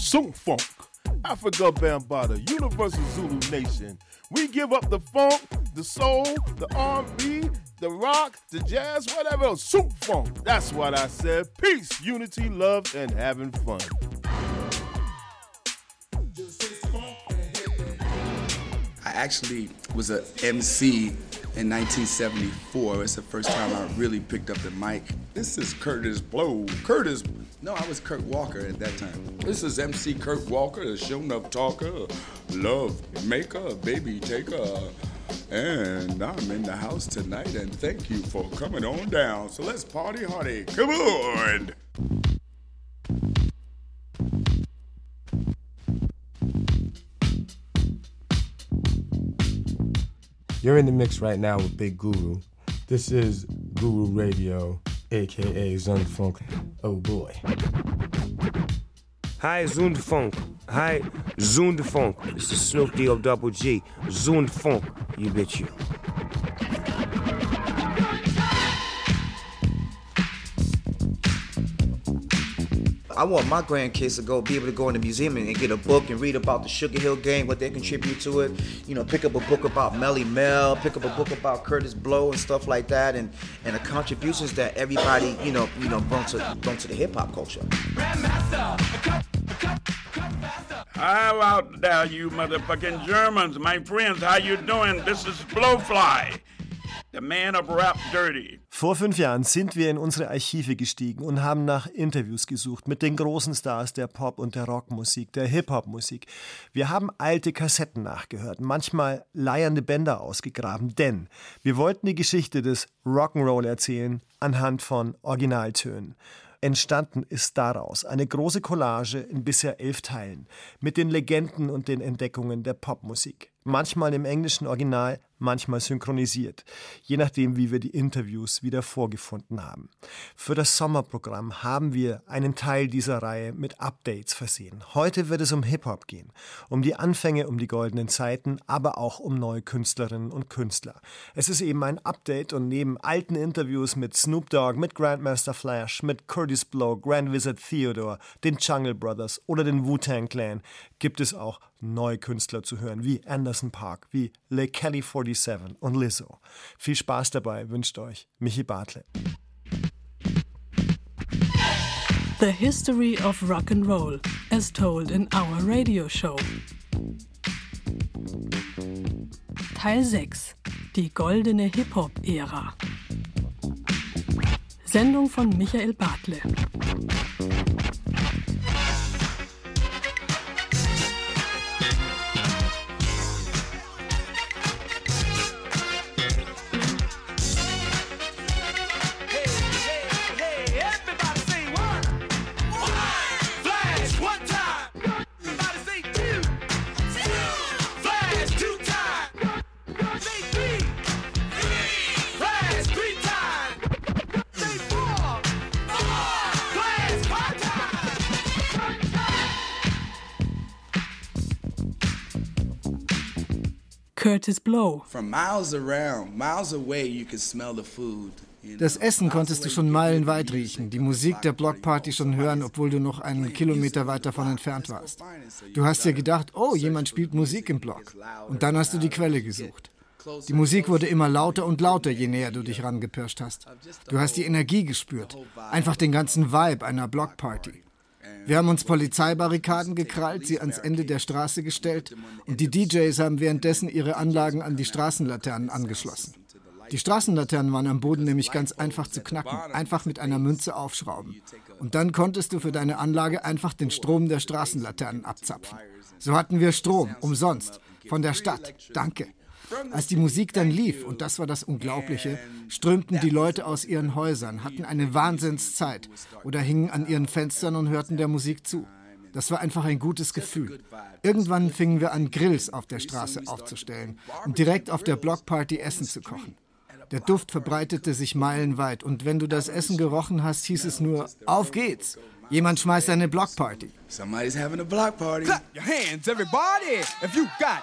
Sunk Funk, Africa Bambaataa, Universal Zulu Nation. We give up the funk, the soul, the R&B, the rock, the jazz, whatever else. Sunk Funk. That's what I said. Peace, unity, love, and having fun. I actually was a MC in 1974. It's the first time I really picked up the mic. This is Kurtis Blow. Kurtis. No, I was Kurt Walker at that time. This is MC Kurt Walker, the show enough talker, love maker, baby taker. And I'm in the house tonight, and thank you for coming on down. So let's party hardy. Come on! You're in the mix right now with Big Guru. This is Guru Radio, aka Zündfunk. Oh boy. Hi, Zündfunk. Hi, Zündfunk. This is Snoop D-O double G. Zündfunk. You bitch you. I want my grandkids to go be able to go in the museum and, and get a book and read about the Sugar Hill Gang, what they contribute to it. You know, pick up a book about Melle Mel, pick up a book about Kurtis Blow and stuff like that, and and the contributions that everybody you know you know brought to brought to the hip hop culture. How out there, you motherfucking Germans, my friends? How you doing? This is Blowfly, Vor fünf Jahren sind wir in unsere Archive gestiegen und haben nach Interviews gesucht mit den großen Stars der Pop- und der Rockmusik, der Hip-Hop-Musik. Wir haben alte Kassetten nachgehört, manchmal leiernde Bänder ausgegraben, denn wir wollten die Geschichte des Rock'n'Roll erzählen anhand von Originaltönen. Entstanden ist daraus eine große Collage in bisher elf Teilen mit den Legenden und den Entdeckungen der Popmusik. Manchmal im englischen Original, manchmal synchronisiert, je nachdem, wie wir die Interviews wieder vorgefunden haben. Für das Sommerprogramm haben wir einen Teil dieser Reihe mit Updates versehen. Heute wird es um Hip-Hop gehen, um die Anfänge, um die goldenen Zeiten, aber auch um neue Künstlerinnen und Künstler. Es ist eben ein Update und neben alten Interviews mit Snoop Dogg, mit Grandmaster Flash, mit Curtis Blow, Grand Wizard Theodore, den Jungle Brothers oder den Wu-Tang Clan gibt es auch neue Künstler zu hören, wie Anderson Park, wie Le Kelly 47 und Lizzo. Viel Spaß dabei wünscht euch Michi Bartlett. The History of Rock and Roll, as told in our radio show. Teil 6. Die goldene Hip-Hop-Ära. Sendung von Michael Bartle. The food. Das Essen konntest du schon meilenweit riechen, die Musik der Blockparty schon hören, obwohl du noch einen Kilometer weit davon entfernt warst. Du hast dir gedacht, oh, jemand spielt Musik im Block. Und dann hast du die Quelle gesucht. Die Musik wurde immer lauter und lauter, je näher du dich rangepirscht hast. Du hast die Energie gespürt, einfach den ganzen Vibe einer Blockparty. Wir haben uns Polizeibarrikaden gekrallt, sie ans Ende der Straße gestellt und die DJs haben währenddessen ihre Anlagen an die Straßenlaternen angeschlossen. Die Straßenlaternen waren am Boden nämlich ganz einfach zu knacken, einfach mit einer Münze aufschrauben. Und dann konntest du für deine Anlage einfach den Strom der Straßenlaternen abzapfen. So hatten wir Strom, umsonst, von der Stadt. Danke. Als die Musik dann lief, und das war das Unglaubliche, strömten die Leute aus ihren Häusern, hatten eine Wahnsinnszeit oder hingen an ihren Fenstern und hörten der Musik zu. Das war einfach ein gutes Gefühl. Irgendwann fingen wir an, Grills auf der Straße aufzustellen und direkt auf der Blockparty Essen zu kochen. Der Duft verbreitete sich meilenweit und wenn du das Essen gerochen hast, hieß es nur, auf geht's. Jemand schmeißt eine Blockparty. Somebody's having a block party. Clap your hands, everybody, if you got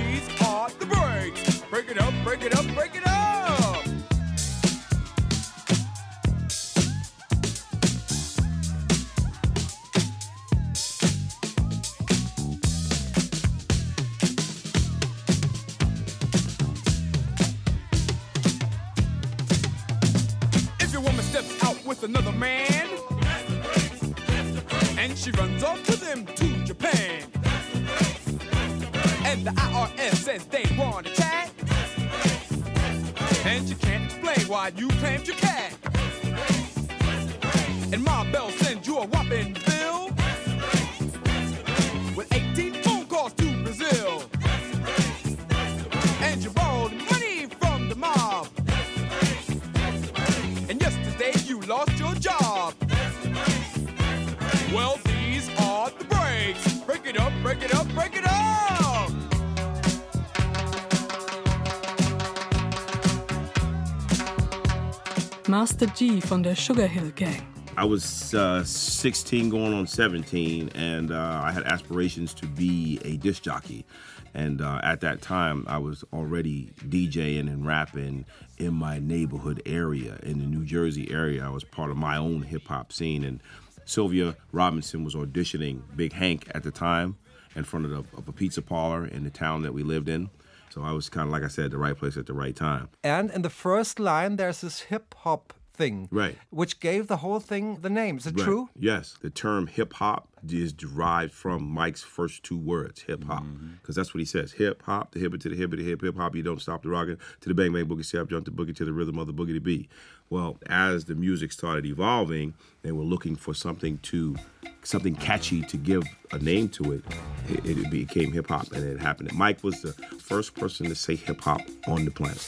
Master Gee von der Sugar Hill Gang. I was uh, 16 going on 17, and uh, I had aspirations to be a disc jockey. And uh, at that time, I was already DJing and rapping in my neighborhood area, in the New Jersey area. I was part of my own hip hop scene. And Sylvia Robinson was auditioning Big Hank at the time in front of, the, of a pizza parlor in the town that we lived in. So I was kind of, like I said, the right place at the right time. And in the first line, there's this hip hop thing, Right. which gave the whole thing the name. Is it Right. true? Yes. The term hip hop is derived from Mike's first two words, hip hop. Mm-hmm. Because that's what he says. Hip hop, the hip to the hip to the hip, hip hop, you don't stop the rockin' to the bang bang boogie step, jump the boogie to the rhythm of the boogie to beat. Well, as the music started evolving, they were looking for something to something catchy to give a name to it. It, it became hip hop and it happened. Mike was the first person to say hip hop on the planet.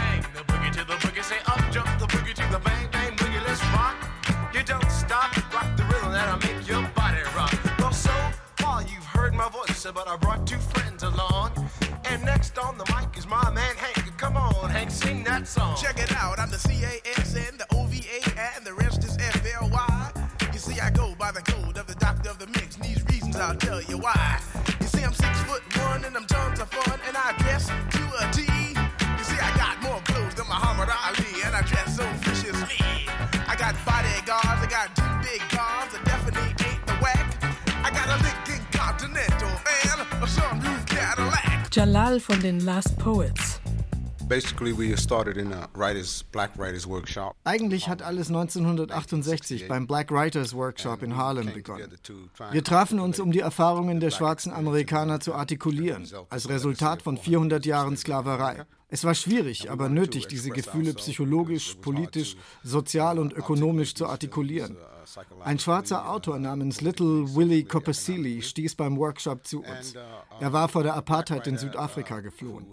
voice, but I brought two friends along. And next on the mic is my man Hank. Come on, Hank, sing that song. Check it out, I'm the C-A-S-N, the O-V-A, and the rest is F-L-Y. You see, I go by the code of the doctor of the mix, and these reasons I'll tell you why. Jalal von den Last Poets. Basically, we started in a writers, black writers workshop. Eigentlich hat alles 1968 beim Black Writers Workshop in Harlem begonnen. Wir trafen uns, um die Erfahrungen der schwarzen Amerikaner zu artikulieren, als Resultat von 400 Jahren Sklaverei. Es war schwierig, aber nötig, diese Gefühle psychologisch, politisch, sozial und ökonomisch zu artikulieren. Ein schwarzer Autor namens Little Willie Copperseely stieß beim Workshop zu uns. Er war vor der Apartheid in Südafrika geflohen.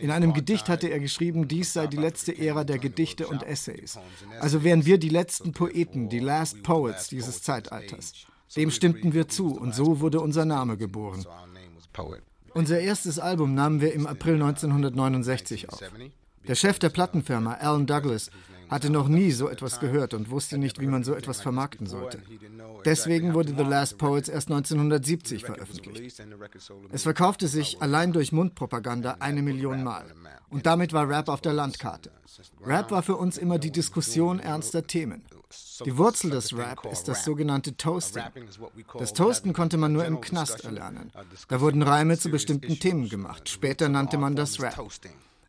In einem Gedicht hatte er geschrieben, dies sei die letzte Ära der Gedichte und Essays. Also wären wir die letzten Poeten, die Last Poets dieses Zeitalters. Dem stimmten wir zu und so wurde unser Name geboren. Unser erstes Album nahmen wir im April 1969 auf. Der Chef der Plattenfirma, Alan Douglas, hatte noch nie so etwas gehört und wusste nicht, wie man so etwas vermarkten sollte. Deswegen wurde The Last Poets erst 1970 veröffentlicht. Es verkaufte sich allein durch Mundpropaganda eine Million Mal. Und damit war Rap auf der Landkarte. Rap war für uns immer die Diskussion ernster Themen. Die Wurzel des Rap ist das sogenannte Toasting. Das Toasten konnte man nur im Knast erlernen. Da wurden Reime zu bestimmten Themen gemacht. Später nannte man das Rap.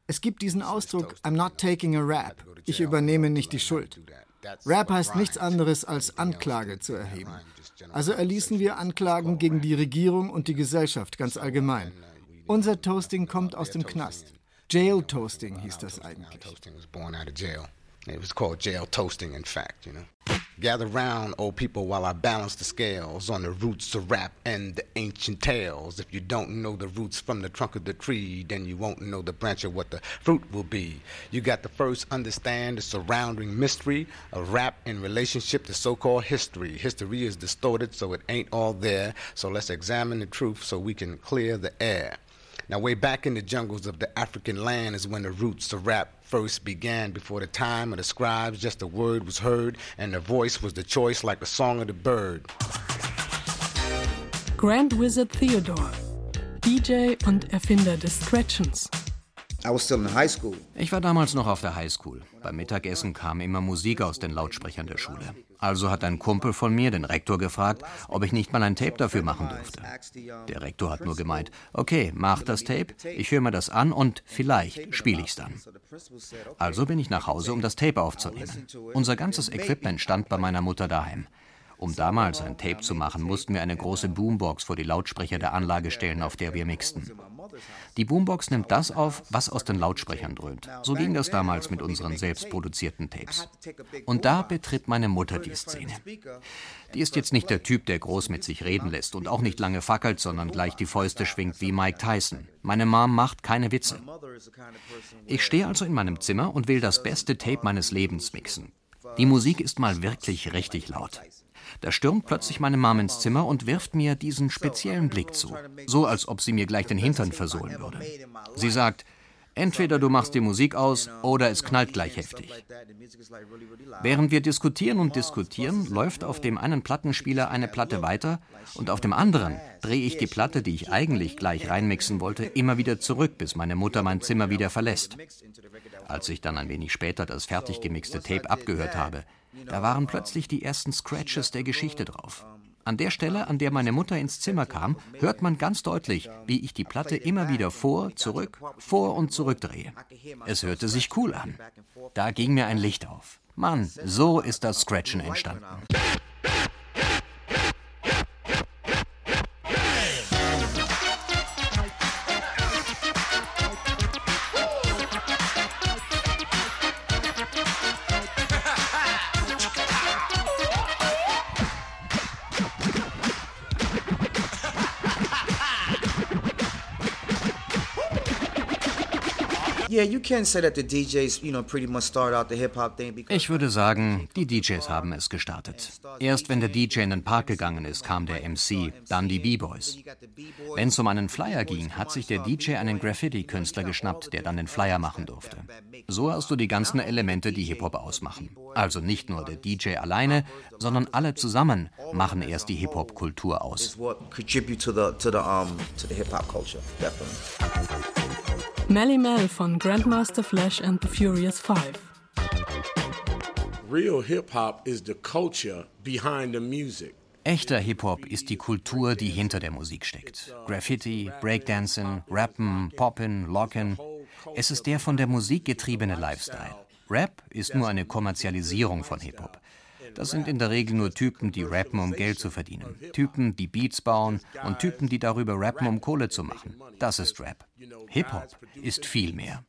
Es gibt diesen Ausdruck, I'm not taking a rap. Ich übernehme nicht die Schuld. Rap heißt nichts anderes als Anklage zu erheben. Also erließen wir Anklagen gegen die Regierung und die Gesellschaft ganz allgemein. Unser Toasting kommt aus dem Knast. Jail Toasting hieß das eigentlich. It was called jail toasting, in fact, you know. Gather round, old people, while I balance the scales on the roots of rap and the ancient tales. If you don't know the roots from the trunk of the tree, then you won't know the branch of what the fruit will be. You got to first understand the surrounding mystery of rap in relationship to so called history. History is distorted, so it ain't all there. So let's examine the truth so we can clear the air. Now, way back in the jungles of the African land is when the roots of rap first began. Before the time of the scribes, just a word was heard, and the voice was the choice like the song of the bird. Grand Wizard Theodore, DJ und Erfinder des Scratchens. I was still in high school. Ich war damals noch auf der Highschool. Beim Mittagessen kam immer Musik aus den Lautsprechern der Schule. Also hat ein Kumpel von mir den Rektor gefragt, ob ich nicht mal ein Tape dafür machen dürfte. Der Rektor hat nur gemeint, okay, mach das Tape, ich höre mir das an und vielleicht spiele ich's dann. Also bin ich nach Hause, um das Tape aufzunehmen. Unser ganzes Equipment stand bei meiner Mutter daheim. Um damals ein Tape zu machen, mussten wir eine große Boombox vor die Lautsprecher der Anlage stellen, auf der wir mixten. Die Boombox nimmt das auf, was aus den Lautsprechern dröhnt. So ging das damals mit unseren selbstproduzierten Tapes. Und da betritt meine Mutter die Szene. Die ist jetzt nicht der Typ, der groß mit sich reden lässt und auch nicht lange fackelt, sondern gleich die Fäuste schwingt wie Mike Tyson. Meine Mom macht keine Witze. Ich stehe also in meinem Zimmer und will das beste Tape meines Lebens mixen. Die Musik ist mal wirklich richtig laut. Da stürmt plötzlich meine Mom ins Zimmer und wirft mir diesen speziellen Blick zu, so als ob sie mir gleich den Hintern versohlen würde. Sie sagt, entweder du machst die Musik aus oder es knallt gleich heftig. Während wir diskutieren und diskutieren, läuft auf dem einen Plattenspieler eine Platte weiter und auf dem anderen drehe ich die Platte, die ich eigentlich gleich reinmixen wollte, immer wieder zurück, bis meine Mutter mein Zimmer wieder verlässt. Als ich dann ein wenig später das fertig gemixte Tape abgehört habe, da waren plötzlich die ersten Scratches der Geschichte drauf. An der Stelle, an der meine Mutter ins Zimmer kam, hört man ganz deutlich, wie ich die Platte immer wieder vor, zurück, vor und zurück drehe. Es hörte sich cool an. Da ging mir ein Licht auf. Mann, so ist das Scratchen entstanden. Ich würde sagen, die DJs haben es gestartet. Erst wenn der DJ in den Park gegangen ist, kam der MC, dann die B-Boys. Wenn es um einen Flyer ging, hat sich der DJ einen Graffiti-Künstler geschnappt, der dann den Flyer machen durfte. So hast du die ganzen Elemente, die Hip-Hop ausmachen. Also nicht nur der DJ alleine, sondern alle zusammen machen erst die Hip-Hop-Kultur aus. Melly Mel von Grandmaster Flash and the Furious Five. Real hip hop is the culture behind the music. Echter Hip-Hop ist die Kultur, die hinter der Musik steckt. Graffiti, Breakdancen, Rappen, Poppen, Locken. Es ist der von der Musik getriebene Lifestyle. Rap ist nur eine Kommerzialisierung von Hip-Hop. Das sind in der Regel nur Typen, die rappen, um Geld zu verdienen. Typen, die Beats bauen und Typen, die darüber rappen, um Kohle zu machen. Das ist Rap. Hip-Hop ist viel mehr.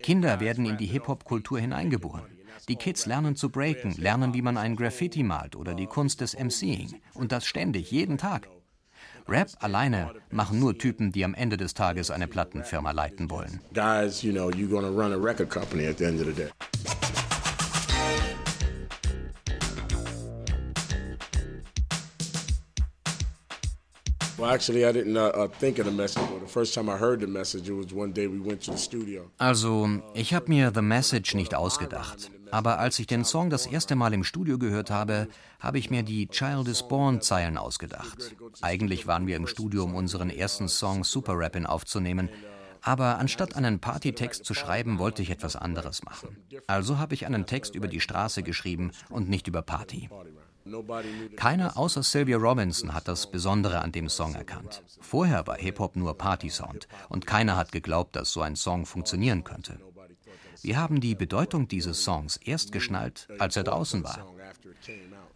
Kinder werden in die Hip-Hop-Kultur hineingeboren. Die Kids lernen zu breaken, lernen, wie man einen Graffiti malt oder die Kunst des MCing. Und das ständig, jeden Tag. Rap alleine machen nur Typen, die am Ende des Tages eine Plattenfirma leiten wollen. Guys, you know, you're gonna run a record company at the end of the day. Also, ich habe mir The Message nicht ausgedacht. Aber als ich den Song das erste Mal im Studio gehört habe, habe ich mir die Child is Born Zeilen ausgedacht. Eigentlich waren wir im Studio, um unseren ersten Song Super Rappin' aufzunehmen. Aber anstatt einen Partytext zu schreiben, wollte ich etwas anderes machen. Also habe ich einen Text über die Straße geschrieben und nicht über Party. Keiner außer Sylvia Robinson hat das Besondere an dem Song erkannt. Vorher war Hip-Hop nur Party-Sound und keiner hat geglaubt, dass so ein Song funktionieren könnte. Wir haben die Bedeutung dieses Songs erst geschnallt, als er draußen war.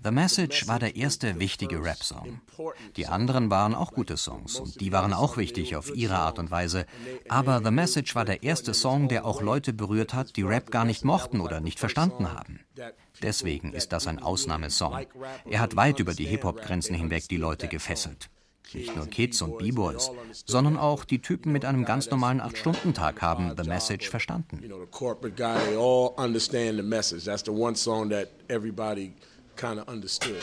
The Message war der erste wichtige Rap-Song. Die anderen waren auch gute Songs und die waren auch wichtig auf ihre Art und Weise. Aber The Message war der erste Song, der auch Leute berührt hat, die Rap gar nicht mochten oder nicht verstanden haben. Deswegen ist das ein Ausnahmesong. Er hat weit über die Hip-Hop-Grenzen hinweg die Leute gefesselt. Nicht nur Kids und B-Boys, sondern auch die Typen mit einem ganz normalen 8-Stunden-Tag haben The Message verstanden. You know, kind of understood.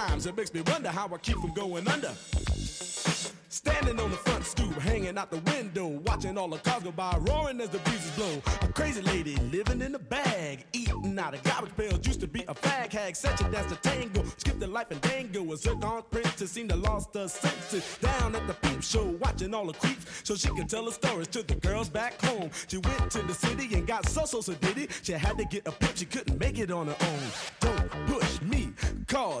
It makes me wonder how I keep from going under. Standing on the front stoop, hanging out the window, watching all the cars go by, roaring as the breezes blow. A crazy lady living in a bag, eating out of garbage pails. Used to be a fag hag, such a dance to tango. Skipped the life and dango. A zircon princess seemed to lost her senses. Down at the peep show, watching all the creeps, so she could tell her stories to the girls back home. She went to the city and got so so so did it. She had to get a pimp, she couldn't make it on her own. Don't push me, cause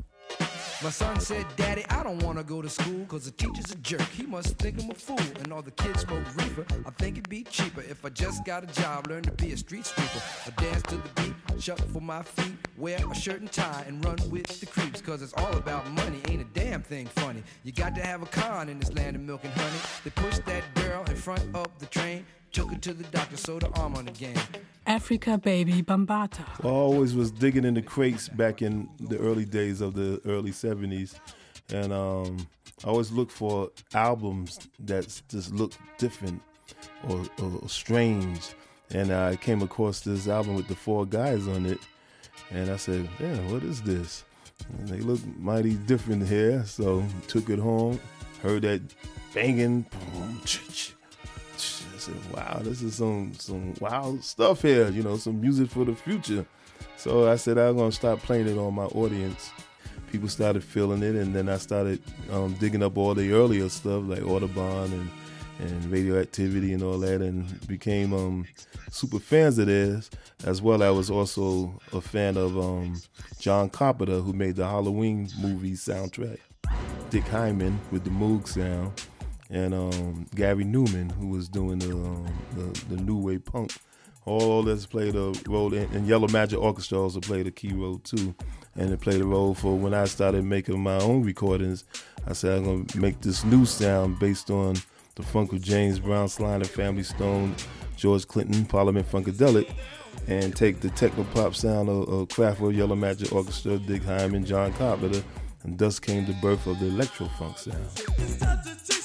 My son said, Daddy, I don't want to go to school because the teacher's a jerk. He must think I'm a fool. And all the kids smoke reefer. I think it'd be cheaper if I just got a job, learn to be a street sweeper. I dance to the beat, shuffle for my feet, wear a shirt and tie, and run with the creeps. Because it's all about money, ain't a damn thing funny. You got to have a con in this land of milk and honey. They push that girl in front of the train. Took her to the doctor, sewed her arm on again. Africa Baby Bambaataa. I always was digging in the crates back in the early days of the early 70s. And um, I always look for albums that just look different or, or strange. And I came across this album with the four guys on it. And I said, yeah, what is this? And they look mighty different here. So took it home, heard that banging, boom, ch-ch. Said, wow, this is some some wild stuff here, you know, some music for the future. So I said I'm gonna start playing it on my audience. People started feeling it, and then I started um, digging up all the earlier stuff like Autobahn and and radioactivity and all that, and became um, super fans of theirs. As well, I was also a fan of um, John Carpenter, who made the Halloween movie soundtrack. Dick Hyman with the Moog sound and um, Gary Newman, who was doing the, um, the, the new wave punk. All this played a role, in, and Yellow Magic Orchestra also played a key role too, and it played a role for when I started making my own recordings. I said I'm gonna make this new sound based on the funk of James Brown, Sly and Family Stone, George Clinton, Parliament Funkadelic, and take the techno pop sound of, of Kraftwerk, Yellow Magic Orchestra, Dick Hyman, John Carpenter, and thus came the birth of the electro funk sound.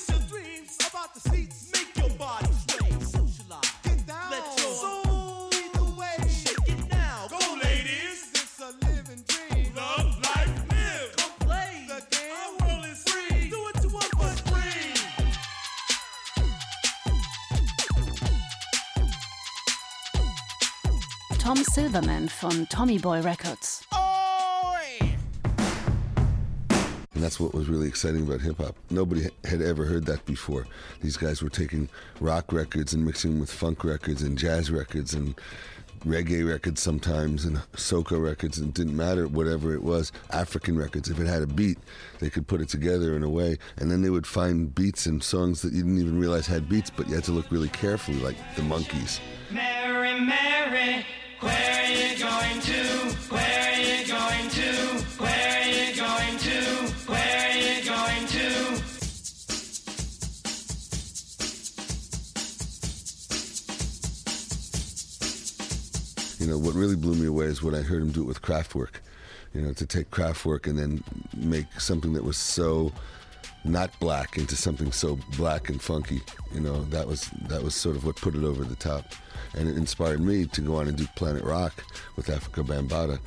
Tom Silverman von Tommy Boy Records. And that's what was really exciting about hip hop. Nobody had ever heard that before. These guys were taking rock records and mixing them with funk records and jazz records and reggae records sometimes and soca records and it didn't matter whatever it was african records if it had a beat they could put it together in a way and then they would find beats and songs that you didn't even realize had beats but you had to look really carefully like the Monkees Mary, Mary, where are you going to? Where you know what really blew me away is when i heard him do it with Kraftwerk you know to take Kraftwerk and then make something that was so not black into something so black and funky you know that was that was sort of what put it over the top and it inspired me to go on and do planet rock with africa bambaataa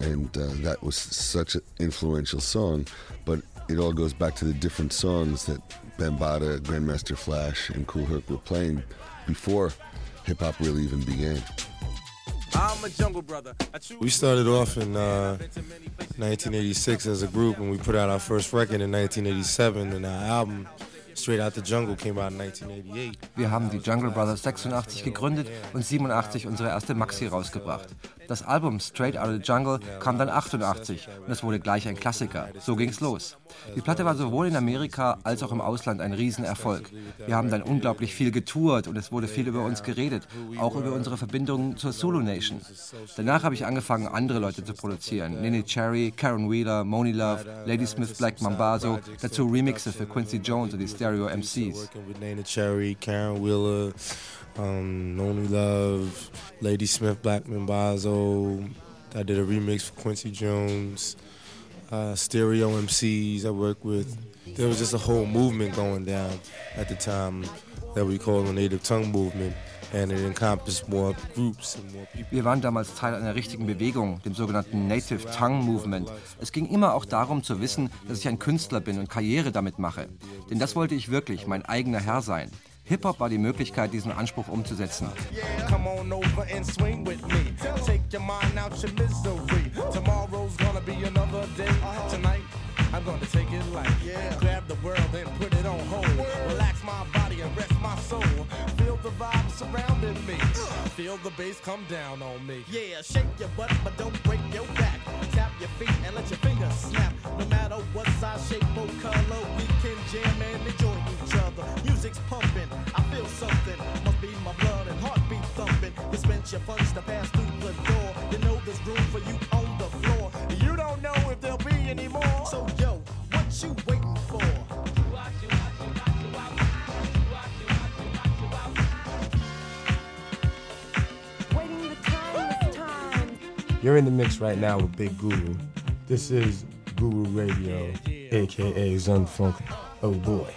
and uh, that was such an influential song. But it all goes back to the different songs that Bambaataa, Grandmaster Flash, and Kool Herc were playing before hip hop really even began. I'm a jungle brother. We started off in uh, 1986 as a group, and we put out our first record in 1987, and our album Straight Out the Jungle came out in 1988. Wir haben die Jungle Brothers 86 gegründet und 87 unsere erste Maxi rausgebracht. Das Album Straight Out of the Jungle kam dann 88 und es wurde gleich ein Klassiker. So ging's los. Die Platte war sowohl in Amerika als auch im Ausland ein Riesenerfolg. Wir haben dann unglaublich viel getourt und es wurde viel über uns geredet, auch über unsere Verbindungen zur Zulu Nation. Danach habe ich angefangen, andere Leute zu produzieren. Nene Cherry, Karen Wheeler, Moni Love, Ladysmith Black Mambazo, dazu Remixe für Quincy Jones und die Stereo MCs. Working with Neneh Cherry, Caron Wheeler, um, Monie Love, Lady Smith, Black Mambazo. I did a remix for Quincy Jones, uh, Stereo MCs I worked with. There was just a whole movement going down at the time that we call the Native Tongue Movement. And it encompassed more groups and more people. Wir waren damals Teil einer richtigen Bewegung, dem sogenannten Native Tongue Movement. Es ging immer auch darum zu wissen, dass ich ein Künstler bin und Karriere damit mache. Denn das wollte ich wirklich, mein eigener Herr sein. Hip-Hop war die Möglichkeit, diesen Anspruch umzusetzen. Come surrounding me. Feel the bass come down on me. Yeah, shake your butt, but don't break your back. Tap your feet and let your fingers snap. No matter what size, shape, or color, we can jam and enjoy each other. Music's pumping, I feel something. Must be my blood and heartbeat thumping. Dispense your funds to pass through the door. You know there's room for you on the floor. You don't know if there'll be any more. So yo, what you waiting for? You're in the mix right now with Big Guru. This is Guru Radio, aka Zun Funk. Oh boy.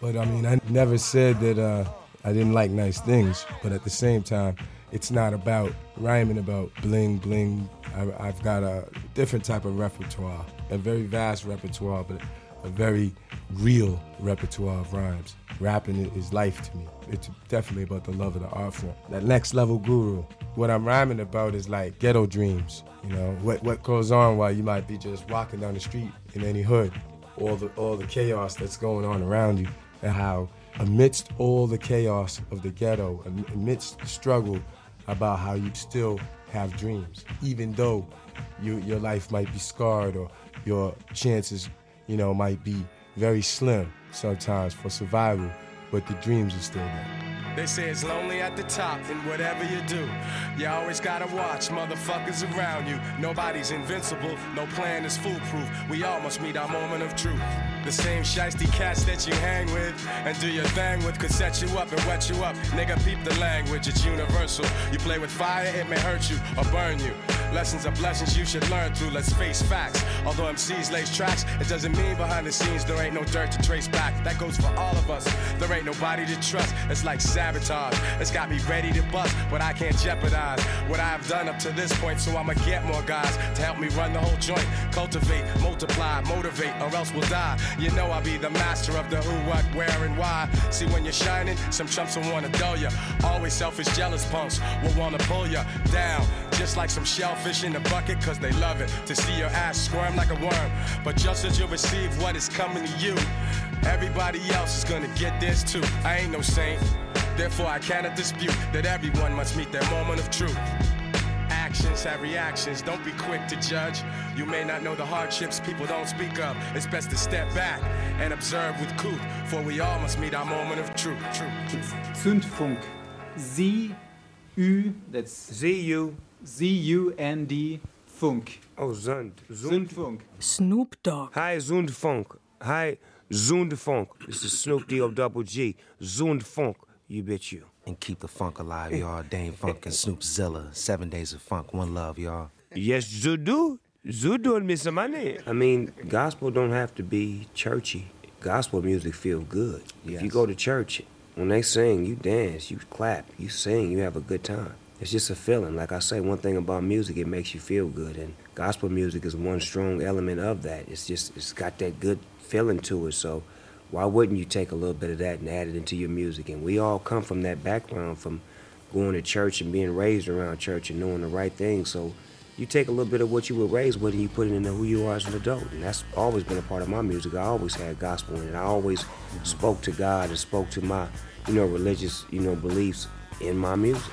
But I mean, I never said that uh, I didn't like nice things. But at the same time, it's not about rhyming about bling bling. I, I've got a different type of repertoire, a very vast repertoire, but a very real repertoire of rhymes. Rapping is life to me. It's definitely about the love of the art form. That next level guru. What I'm rhyming about is like ghetto dreams. You know what what goes on while you might be just walking down the street in any hood, all the all the chaos that's going on around you, and how amidst all the chaos of the ghetto, amidst the struggle, about how you still have dreams, even though you, your life might be scarred or your chances, you know, might be very slim sometimes for survival, but the dreams are still there. They say it's lonely at the top, and whatever you do, you always gotta watch motherfuckers around you. Nobody's invincible, no plan is foolproof. We all must meet our moment of truth. The same shiesty cats that you hang with and do your thing with could set you up and wet you up. Nigga, peep the language, it's universal. You play with fire, it may hurt you or burn you. Lessons are blessings you should learn through, let's face facts. Although MCs lace tracks, it doesn't mean behind the scenes there ain't no dirt to trace back. That goes for all of us. There ain't nobody to trust. It's like sabotage. It's got me ready to bust, but I can't jeopardize what I've done up to this point. So I'ma get more guys to help me run the whole joint. Cultivate, multiply, motivate, or else we'll die. You know I'll be the master of the who, what, where, and why. See when you're shining, some chumps will wanna dull ya. Always selfish, jealous punks will wanna pull ya down. Just like some shellfish in the bucket, cause they love it to see your ass squirm like a worm. But just as you receive what is coming to you, everybody else is gonna get this too. I ain't no saint, therefore I cannot dispute that everyone must meet their moment of truth. Actions have reactions, don't be quick to judge. You may not know the hardships people don't speak of. It's best to step back and observe with couth, for we all must meet our moment of truth. truth. Zündfunk. Z U that's Z U Z U N D Funk. Oh, Zund. Zündfunk. Snoop Dogg. Hi, Zund Funk. Hi, Zund Funk. This is Snoop D O double G. Zund Funk. You bet you. And keep the funk alive, eh. y'all. Dane Funk and eh. Snoop Zilla. Seven days of funk. One love, y'all. Yes, Zudu. Zudu and Miss Money. I mean, gospel don't have to be churchy. Gospel music feel good. If you go to church, when they sing, you dance, you clap, you sing, you have a good time. it's just a feeling. Like I say, one thing about music, it makes you feel good, and gospel music is one strong element of that. It's just it's got that good feeling to it. So why wouldn't you take a little bit of that and add it into your music? And we all come from that background, from going to church and being raised around church and knowing the right things. So you take a little bit of what you were raised with and you put it into who you are as an adult. And that's always been a part of my music. I always had gospel in it. I always spoke to God and spoke to my, you know, religious, you know, beliefs in my music.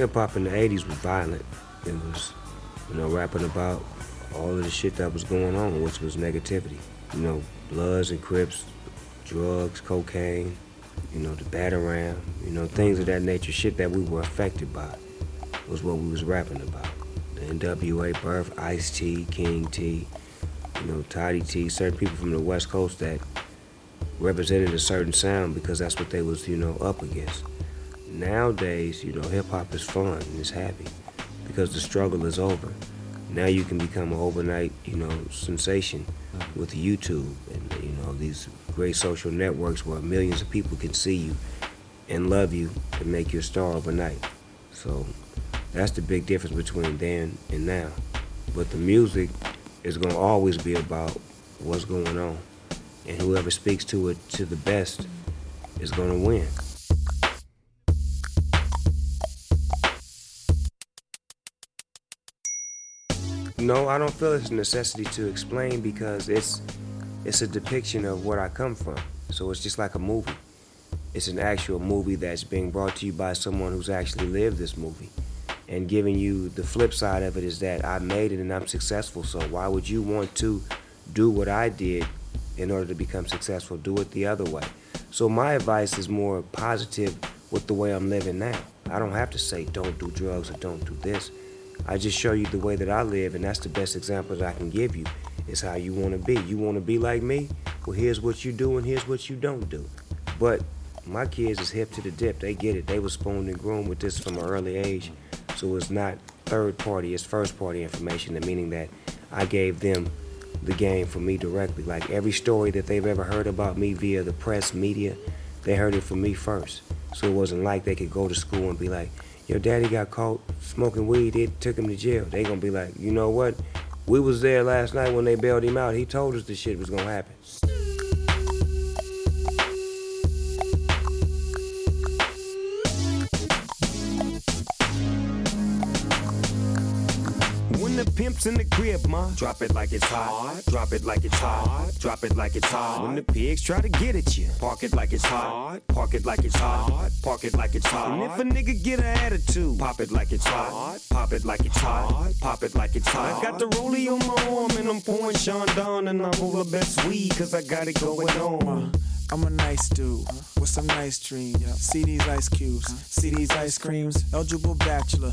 Hip hop in the 80s was violent. It was, you know, rapping about all of the shit that was going on, which was negativity. You know, Bloods and Crips, drugs, cocaine, you know, the Batarang, you know, things of that nature, shit that we were affected by was what we was rapping about. The NWA birth, Ice T, King Tee, you know, Toddy Tee, certain people from the West Coast that represented a certain sound because that's what they was, you know, up against. Nowadays, you know, hip hop is fun and it's happy because the struggle is over. Now you can become an overnight, you know, sensation with YouTube and you know these great social networks where millions of people can see you and love you and make you a star overnight. So that's the big difference between then and now. But the music is gonna always be about what's going on, and whoever speaks to it to the best is gonna win. No, I don't feel it's a necessity to explain because it's it's a depiction of where I come from. So it's just like a movie. It's an actual movie that's being brought to you by someone who's actually lived this movie. And giving you the flip side of it is that I made it and I'm successful. So why would you want to do what I did in order to become successful? Do it the other way. So my advice is more positive with the way I'm living now. I don't have to say don't do drugs or don't do this. I just show you the way that I live, and that's the best example that I can give you. Is how you want to be. You want to be like me? Well, here's what you do, and here's what you don't do. But my kids is hip to the dip. They get it. They was spooned and groomed with this from an early age, so it's not third party. It's first party information. Meaning that I gave them the game for me directly. Like every story that they've ever heard about me via the press, media, they heard it from me first. So it wasn't like they could go to school and be like, your daddy got caught smoking weed, they took him to jail. They gonna be like, you know what? We was there last night when they bailed him out. He told us this shit was gonna happen. Pimp's in the crib, ma, drop it like it's hot. Drop it like it's hot. Drop it like it's hot. When the pigs try to get at you, park it like it's hot. Park it like it's hot. Park it like it's hot. And if a nigga get an attitude, pop it like it's hot. Pop it like it's hot. Pop it like it's hot. I got the rollie on my arm and I'm pouring Chandon and I'm all the best weed cause I got it going on. Uh, I'm a nice dude with some nice dreams. See these ice cubes, see these ice creams. Eligible bachelor,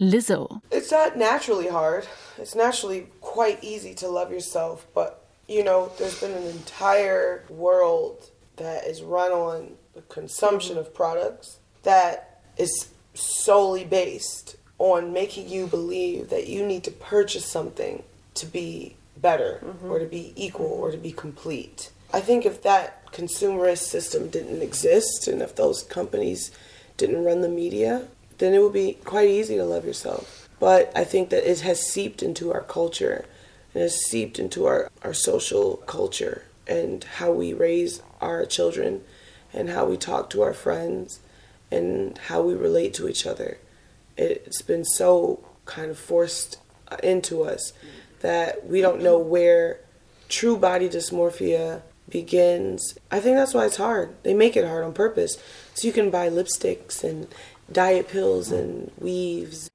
Lizzo. It's not naturally hard. It's naturally quite easy to love yourself, but you know, there's been an entire world that is run on the consumption of products that is solely based on making you believe that you need to purchase something to be better mm-hmm. or to be equal or to be complete. I think if that consumerist system didn't exist and if those companies didn't run the media, then it would be quite easy to love yourself. But I think that it has seeped into our culture and has seeped into our, our social culture and how we raise our children and how we talk to our friends and how we relate to each other. It's been so kind of forced into us that we don't know where true body dysmorphia begins. I think that's why it's hard. They make it hard on purpose. So you can buy lipsticks and diet pills and weaves.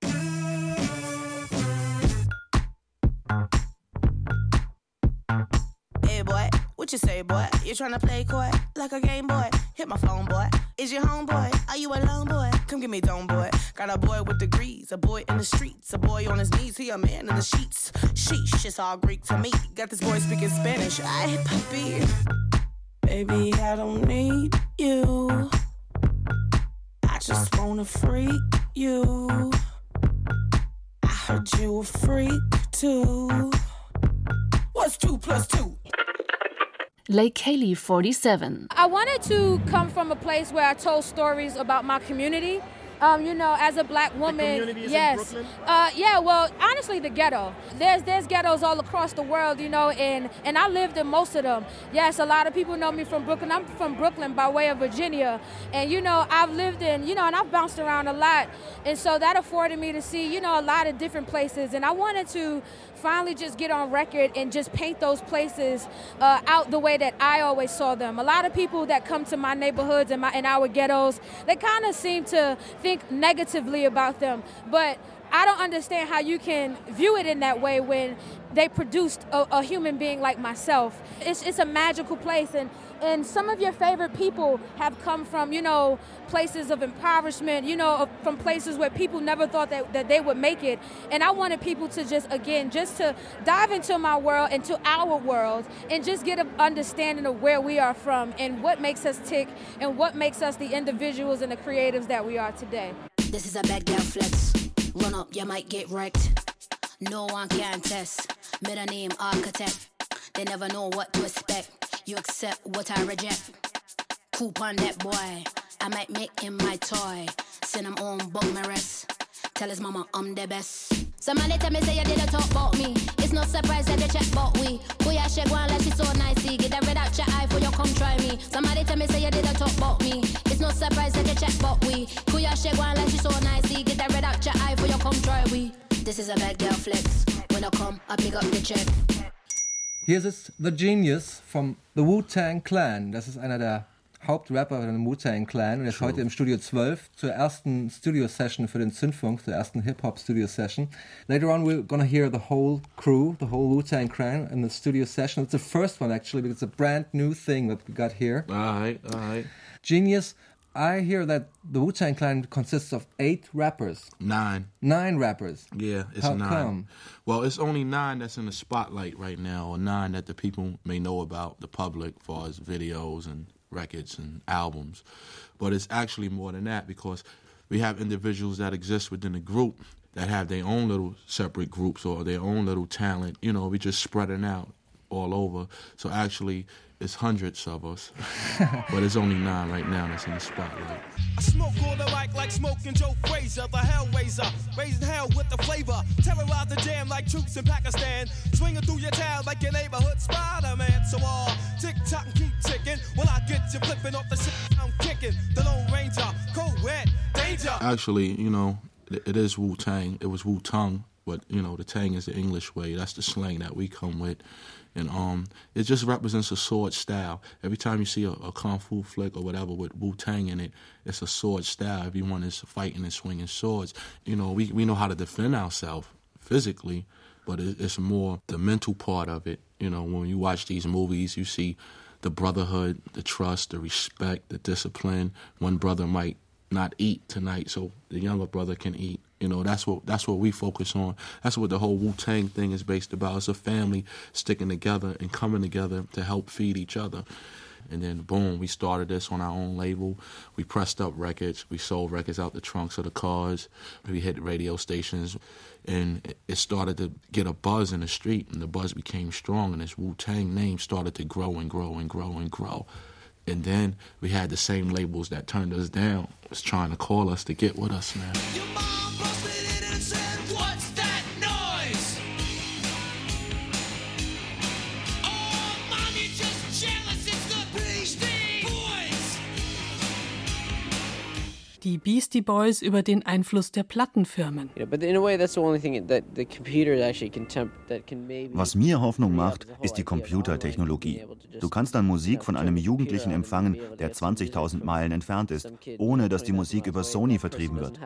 Hey boy, what you say, boy? You tryna play coy like a game boy? Hit my phone, boy. Is your homeboy? Are you alone, boy? Come give me dome, boy. Got a boy with degrees, a boy in the streets, a boy on his knees. He a man in the sheets. Sheesh, it's all Greek to me. Got this boy speaking Spanish. I hit puppy. Baby, I don't need you. I just wanna freak you. I heard you a freak too. What's two plus two? Leikeli47. I wanted to come from a place where I told stories about my community. Um, you know, as a black woman, community is in yes, Brooklyn? uh, yeah. Well, honestly, the ghetto. There's there's ghettos all across the world, you know, and and I lived in most of them. Yes, a lot of people know me from Brooklyn. I'm from Brooklyn by way of Virginia, and you know, I've lived in, you know, and I've bounced around a lot, and so that afforded me to see, you know, a lot of different places, and I wanted to finally just get on record and just paint those places uh, out the way that I always saw them. A lot of people that come to my neighborhoods and my in our ghettos, they kind of seem to think negatively about them, but I don't understand how you can view it in that way when they produced a, a human being like myself. It's, it's a magical place, and, and some of your favorite people have come from, you know, places of impoverishment, you know, from places where people never thought that, that they would make it. And I wanted people to just, again, just to dive into my world, into our world, and just get an understanding of where we are from and what makes us tick and what makes us the individuals and the creatives that we are today. This is a bad girl flex. Run up, you might get wrecked. No one can test. Middle name architect. They never know what to expect. You accept what I reject. Coupon that boy. I might make him my toy. Send him home, book my rest. Tell his mama I'm the best. Somebody tell me say you didn't talk about me. It's no surprise that they check about we. Who ya shake one like she so nicey. Get that red out your eye for you come try me. Somebody tell me say you didn't talk about me. It's no surprise that they check about we. Who ya shake one like she so nicey. Get that red out your eye for you come try we. This is a bad girl flex. When I come, I pick up the check. Hier ist The Genius vom The Wu-Tang Clan. Das ist einer der Hauptrapper von dem Wu-Tang Clan und er ist heute im Studio 12 zur ersten Studio-Session für den Zündfunk, zur ersten Hip-Hop-Studio-Session. Later on we're gonna hear the whole crew, the whole Wu-Tang Clan in the studio session. It's the first one actually because it's a brand new thing that we got here. Alright, alright. Genius, I hear that the Wu-Tang Clan consists of eight rappers. Nine. Nine rappers. Yeah, it's How nine. come? Well, it's only nine that's in the spotlight right now, or nine that the people may know about, the public, as far as videos and records and albums. But it's actually more than that because we have individuals that exist within the group that have their own little separate groups or their own little talent. You know, we just spreading out all over. So actually, it's hundreds of us, but it's only nine right now that's in the spotlight. I smoke all the mic like smoking Joe Frazier, the Hellraiser, raising hell with the flavor, terrorize the jam like troops in Pakistan, swinging through your town like your neighborhood Spider-Man. So all tick tock and keep ticking, while I get you flipping off the shit I'm kicking. The Lone Ranger, co-ed, danger. Actually, you know, it, it is Wu Tang. It was Wu Tung, but you know, the Tang is the English way. That's the slang that we come with, and um, it just represents a sword style. Every time you see a, a kung fu flick or whatever with Wu Tang in it, it's a sword style. Everyone is fighting and swinging swords. You know, we we know how to defend ourselves physically, but it, it's more the mental part of it. You know, when you watch these movies, you see the brotherhood, the trust, the respect, the discipline. One brother might not eat tonight, so the younger brother can eat. You know, that's what that's what we focus on. That's what the whole Wu Tang thing is based about. It's a family sticking together and coming together to help feed each other. And then boom, we started this on our own label. We pressed up records. We sold records out the trunks of the cars. We hit radio stations, and it- started to get a buzz in the street. And the buzz became strong, and this Wu Tang name started to grow and grow and grow and grow. And then we had the same labels that turned us down, was trying to call us to get with us now. Beastie Boys über den Einfluss der Plattenfirmen. You know, but in a way, that's the only thing that the computer actually can temp that can maybe. Was mir Hoffnung macht, ist die Computertechnologie. Du kannst dann Musik von einem Jugendlichen empfangen, der 20.000 Meilen entfernt ist, ohne dass die Musik über Sony vertrieben wird.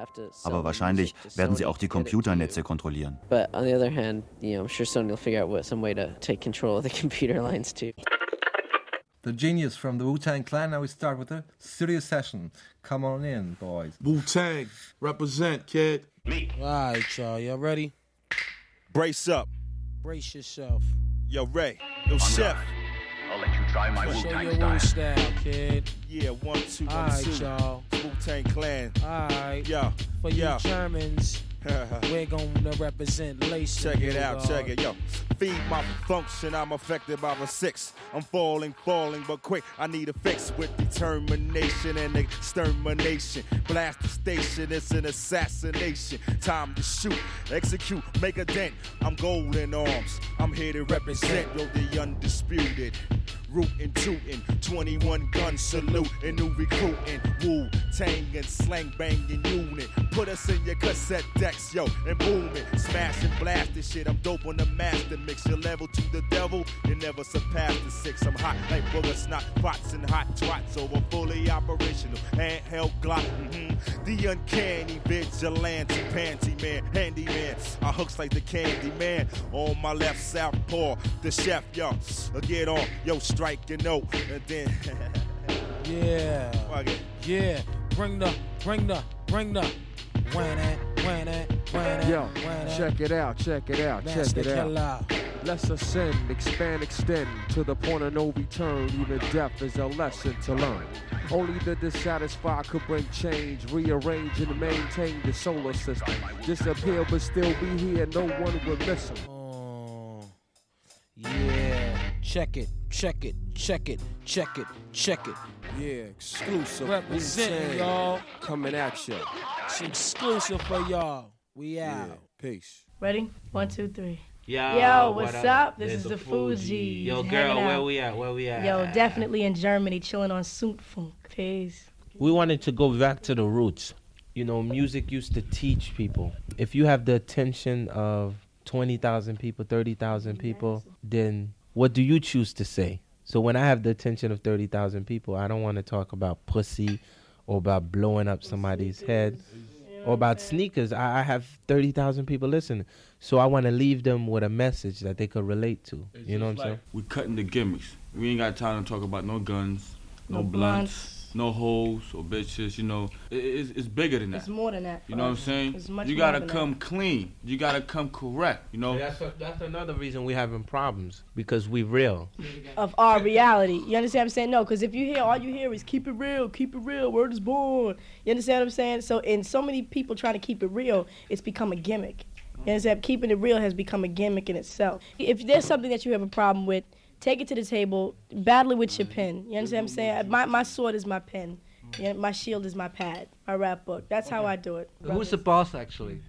Aber wahrscheinlich werden sie auch die Computernetze kontrollieren. But on the other hand, you know, I'm sure Sony will figure out what, some way to take control of the computer lines too. The genius from the Wu Tang Clan. Now we start with a serious session. Come on in, boys. Wu Tang, represent, kid. Me. Alright, y'all. Y'all ready? Brace up. Brace yourself. Yo, Ray. Yo, Chef. I'll let you try my Wu-Tang style. Wu style, kid. Yeah, one, two, one, Alright, two. y'all. Wu Tang Clan. Alright. Yeah. For you yeah. Germans, we're gonna represent lace. Check it out, check it, yo. Feed my function, I'm affected by the six. I'm falling, falling, but quick, I need a fix with determination and extermination. Blast the station, it's an assassination. Time to shoot, execute, make a dent. I'm golden arms, I'm here to represent, yo, the undisputed. Rootin' tootin', 21 gun salute, and new recruitin', Wu Tang and slang bangin' unit. Put us in your cassette decks, yo, and boom it. Smash and blast this shit. I'm dope on the master mix. Your level to the devil, you never surpass the six. I'm hot like booger snot, pots and hot twats over fully operational. Handheld Glock, hmm The uncanny vigilante, panty man, handyman. I hooks like the candy man. On my left, southpaw, the chef, yo. Get on, yo, strike your note, and then. Yeah. Fuck it. Yeah. Bring the, bring the, bring the. When it, when it, when it. Yo, when it. check it out, check it out, Master check it out. Killer. Let's ascend, expand, extend to the point of no return. Even death is a lesson to learn. Only the dissatisfied could bring change, rearrange and maintain the solar system. Disappear but still be here, no one will miss 'em. Oh, yeah. Check it, check it, check it, check it, check it. Yeah, exclusive. Representing y'all. Coming at you. It's exclusive for y'all. We out. Yeah, peace. Ready? One, two, three. Yo, Yo, what's what up? up? This There's is the the Fugees. Fugees. Yo, girl, where we at? Where we at? Yo, definitely in Germany, chilling on Suit Zündfunk. Peace. we wanted to go back to the roots. You know, music used to teach people. If you have the attention of 20,000 people, 30,000 people, then what do you choose to say? So when I have the attention of 30,000 people, I don't want to talk about pussy or about blowing up somebody's head or about sneakers. I, I have 30,000 people listening. So I want to leave them with a message that they could relate to. You know what I'm saying? We're cutting the gimmicks. We ain't got time to talk about no guns, no, No blunts, no hoes or bitches. You know, it, it's, it's bigger than that. It's more than that. You know what I'm saying? It's much you gotta than come clean. You gotta come correct. You know. Yeah, That's, a, that's another reason we having problems because we real. Of our reality. You understand what I'm saying? No, because if you hear, all you hear is keep it real, keep it real, word is born. You understand what I'm saying? So, and so many people trying to keep it real, it's become a gimmick. You understand? Keeping it real has become a gimmick in itself. If there's something that you have a problem with, take it to the table, battle it with your mm-hmm. pen. You understand what I'm mm-hmm. saying? My, my sword is my pen. Yeah, my shield is my pad, my rap book. That's how I do it. Who's the boss actually?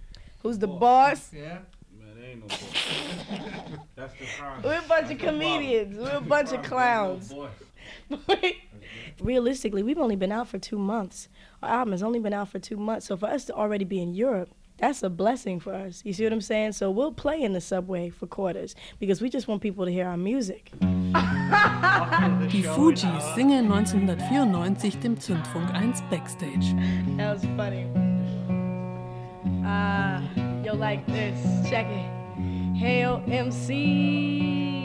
Who's the boss? Yeah. Man, there ain't no boss. That's the problem. We're a bunch of comedians. We're a bunch of clowns. Realistically, we've only been out for two months. Our album has only been out for two months. So for us to already be in Europe, that's a blessing for us. You see what I'm saying? So we'll play in the subway for quarters because we just want people to hear our music. Die Fugees singen 1994 dem Zündfunk 1 Backstage. That was funny. Ah, yo, like this. Check it. Hail MCs.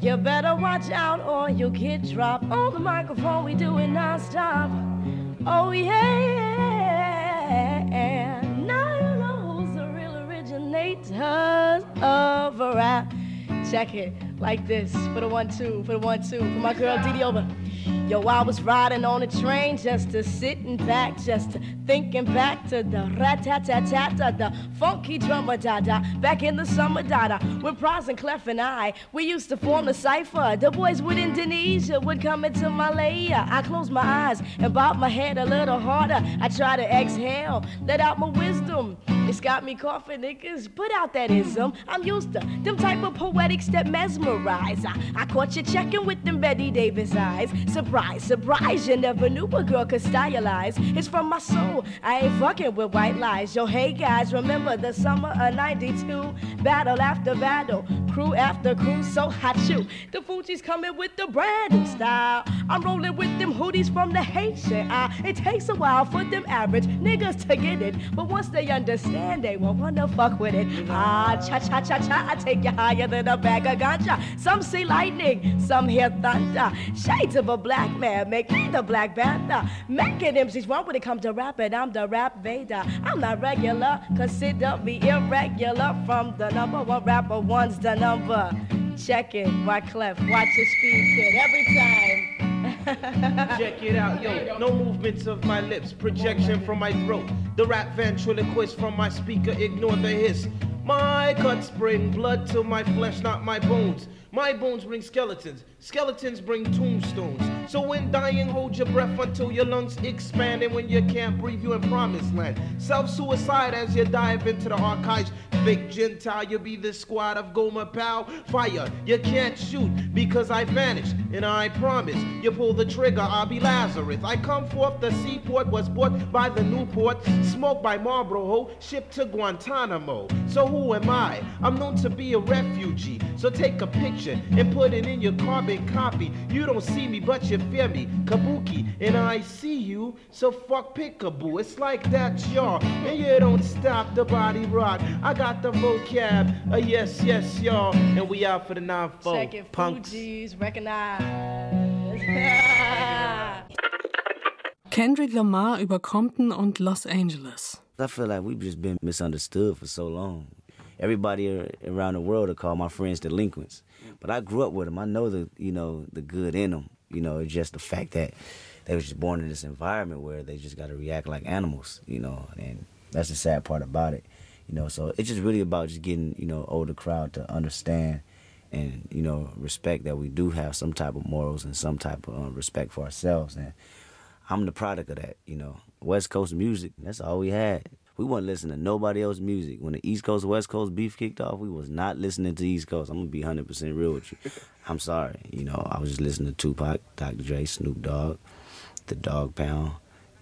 You better watch out or you'll get dropped. On the microphone, we do it non-stop. Oh, yeah. Originators of rap. Check it. Like this. For the one, two. For the one, two. For my girl, Didi Over. Yo, I was riding on a train just to sit and back, just to Thinking back to the rat tat tat tat the funky drummer da da. Back in the summer da da. When Pras and Clef and I, we used to form the cipher. The boys with Indonesia would come into Malaya. I close my eyes and bob my head a little harder. I try to exhale, let out my wisdom. It's got me coughing, niggas. Put out that ism. I'm used to them type of poetics that mesmerize. I, I caught you checking with them Bette Davis eyes. Surprise, surprise, you never knew a girl could stylize. It's from my soul. I ain't fucking with white lies. Yo, hey guys, remember the summer of 92? Battle after battle, crew after crew, so hot shoot. The Fugees coming with the brand new style. I'm rolling with them hoodies from the Haitian. It takes a while for them average niggas to get it, but once they understand, they won't wanna fuck with it. Ah, cha cha cha cha, I take you higher than a bag of ganja. Some see lightning, some hear thunder. Shades of a black man make me the Black Panther. Making MCs wrong when it comes to rapping, I'm the rap Vader. I'm not regular, consider me irregular. From the number one rapper, one's the number. Check it, Wyclef, watch your speed, kid, every time. Check it out, yo. No movements of my lips, projection from my throat. The rap ventriloquist from my speaker, ignore the hiss. My cuts bring blood to my flesh, not my bones. My bones bring skeletons, skeletons bring tombstones. So when dying, hold your breath until your lungs expand. And when you can't breathe, you in promised land. Self suicide as you dive into the archives. Fake Gentile, you'll be the squad of Goma Pow. Fire, you can't shoot because I vanished. And I promise, you pull the trigger, I'll be Lazarus. I come forth, the seaport was bought by the Newport, smoked by Marlboro, shipped to Guantanamo. So who am I? I'm known to be a refugee. So take a picture and put it in your carbon copy. You don't see me, but you fear me. Kabuki, and I see you. So fuck pickaboo. It's like that, y'all. And you don't stop the body rock. I got the vocab. Uh, yes, yes, y'all. And we out for the 9 4. Check Punks. Fugees recognize. Kendrick Lamar über Compton und Los Angeles. I feel like we've just been misunderstood for so long. Everybody around the world will call my friends delinquents, but I grew up with them. I know the you know the good in them. You know, it's just the fact that they was just born in this environment where they just got to react like animals. You know, and that's the sad part about it. You know, so it's just really about just getting you know older crowd to understand and you know respect that we do have some type of morals and some type of uh, respect for ourselves and i'm the product of that you know west coast music that's all we had we wasn't listening to nobody else's music. When the east coast west coast beef kicked off we was not listening to east coast. I'm gonna be 100% real with you. I'm sorry. You know i was just listening to tupac dr dre snoop dogg the dog pound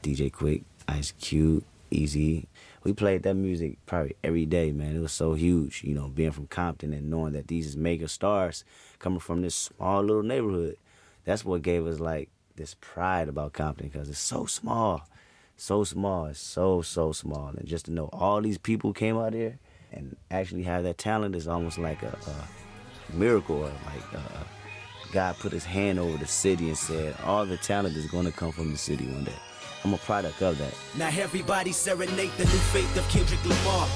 dj quik ice cube easy we played that music probably every day, man. It was so huge, you know, being from Compton and knowing that these is mega stars coming from this small little neighborhood. That's what gave us like this pride about Compton because it's so small, so small, so so small, and just to know all these people came out here and actually have that talent is almost like a, a miracle, or like uh, God put His hand over the city and said, all the talent is going to come from the city one day. I'm a product of that. Now everybody serenade the new faith of Kendrick Lamar.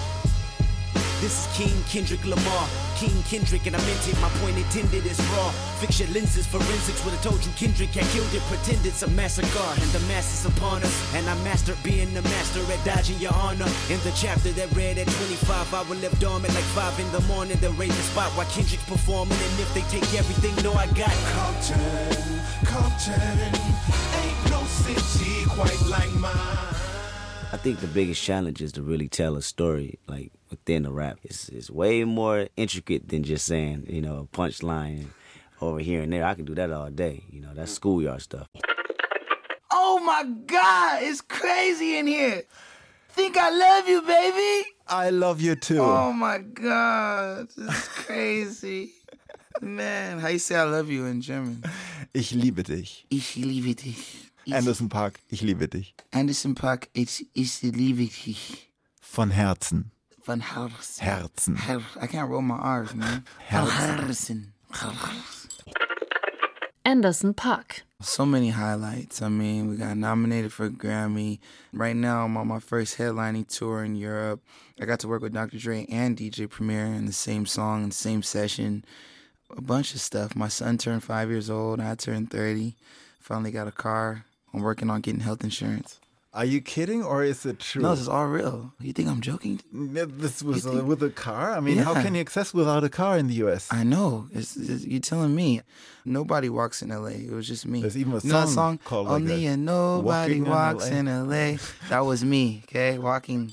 This is King Kendrick Lamar. King Kendrick, and I meant it, my point intended is raw. Fix your lenses, forensics would have told you Kendrick had killed it. Pretend it's a massacre, and the mass is upon us. And I mastered being the master at dodging your honor. In the chapter that read at 25, I will live dormant like 5 in the morning. Then raise the spot while Kendrick's performing. And if they take everything, no, I got Compton, Compton, ain't no city quite like mine. I think the biggest challenge is to really tell a story like within the rap. It's, it's way more intricate than just saying, you know, a punchline over here and there. I can do that all day. You know, that's schoolyard stuff. Oh my god, it's crazy in here. Think I love you, baby. I love you too. Oh my god, this is crazy. Man, how you say I love you in German? Ich liebe dich. Ich liebe dich. Ich- Anderson .Paak, ich liebe dich. Anderson .Paak, ich, ich liebe dich. Von Herzen. Von Herzen. Herzen. Her- I can't roll my R's, man. Herzen. Herzen. Anderson .Paak. So many highlights. I mean, we got nominated for a Grammy. Right now, I'm on my first headlining tour in Europe. I got to work with Dr. Dre and DJ Premier in the same song and the same session. A bunch of stuff. My son turned five years old. I turned 30. Finally got a car. I'm working on getting health insurance. Are you kidding or is it true? No, this is all real. You think I'm joking? This was uh, with a car? I mean, how can you access without a car in the US? I know. It's, it's, you're telling me. Nobody walks in LA. It was just me. There's even a You know song song called like Only that. and nobody Walking in walks LA. in LA. That was me, okay? Walking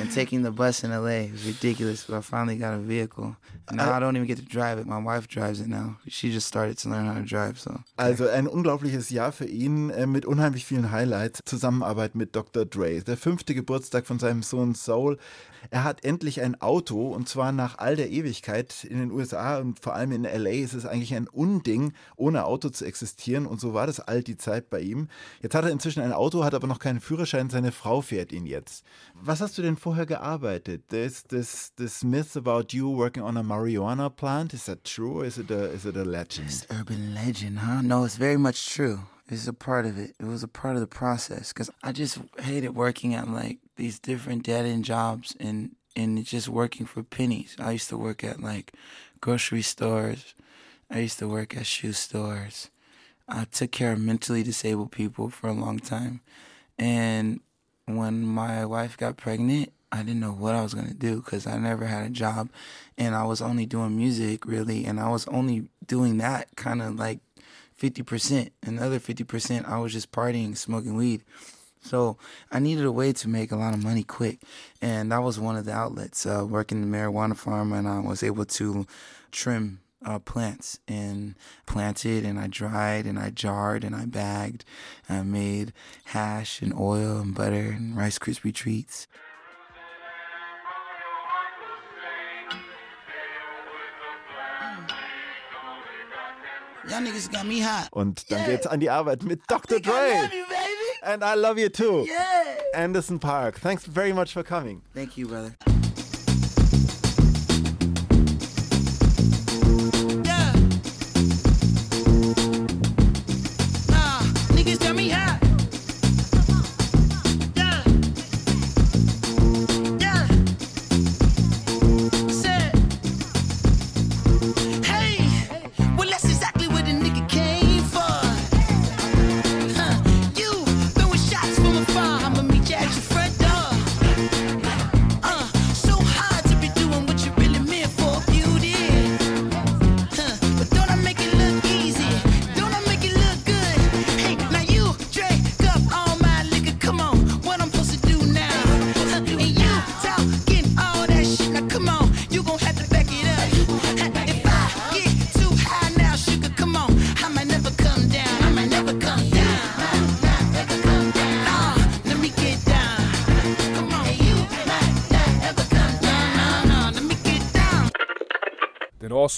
and taking the bus in LA. Was ridiculous, but I finally got a vehicle. Now I, don't even get to drive it. My wife drives it now. She just started to learn how to drive, so. Also ein unglaubliches Jahr für ihn äh, mit unheimlich vielen Highlights. Zusammenarbeit mit Dr. Dre. Der fünfte Geburtstag von seinem Sohn Soul. Er hat endlich ein Auto und zwar nach all der Ewigkeit in den USA und vor allem in LA ist es eigentlich ein Unding, ohne Auto zu existieren und so war das all die Zeit bei ihm. Jetzt hat er inzwischen ein Auto, hat aber noch keinen Führerschein, seine Frau fährt ihn jetzt. Was hast du denn vorher gearbeitet? There's this, this myth about you working on a marijuana plant, is that true or is it a, is it a legend? It's urban legend, huh? No, it's very much true. It's a part of it. It was a part of the process because I just hated working at like these different dead end jobs and and just working for pennies. I used to work at like grocery stores. I used to work at shoe stores. I took care of mentally disabled people for a long time. And when my wife got pregnant, I didn't know what I was going to do because I never had a job and I was only doing music really. And I was only doing that kind of like 50%. Another 50%, I was just partying, smoking weed. So I needed a way to make a lot of money quick. And that was one of the outlets, uh, working the marijuana farm. And I was able to trim uh, plants and planted and I dried and I jarred and I bagged. I made hash and oil and butter and Rice Krispie treats. Y'all niggas got me hot. Und dann geht's an die Arbeit mit Dr. Dre. I love you, baby. And I love you too. Yeah. Anderson Park. Thanks very much for coming. Thank you, brother.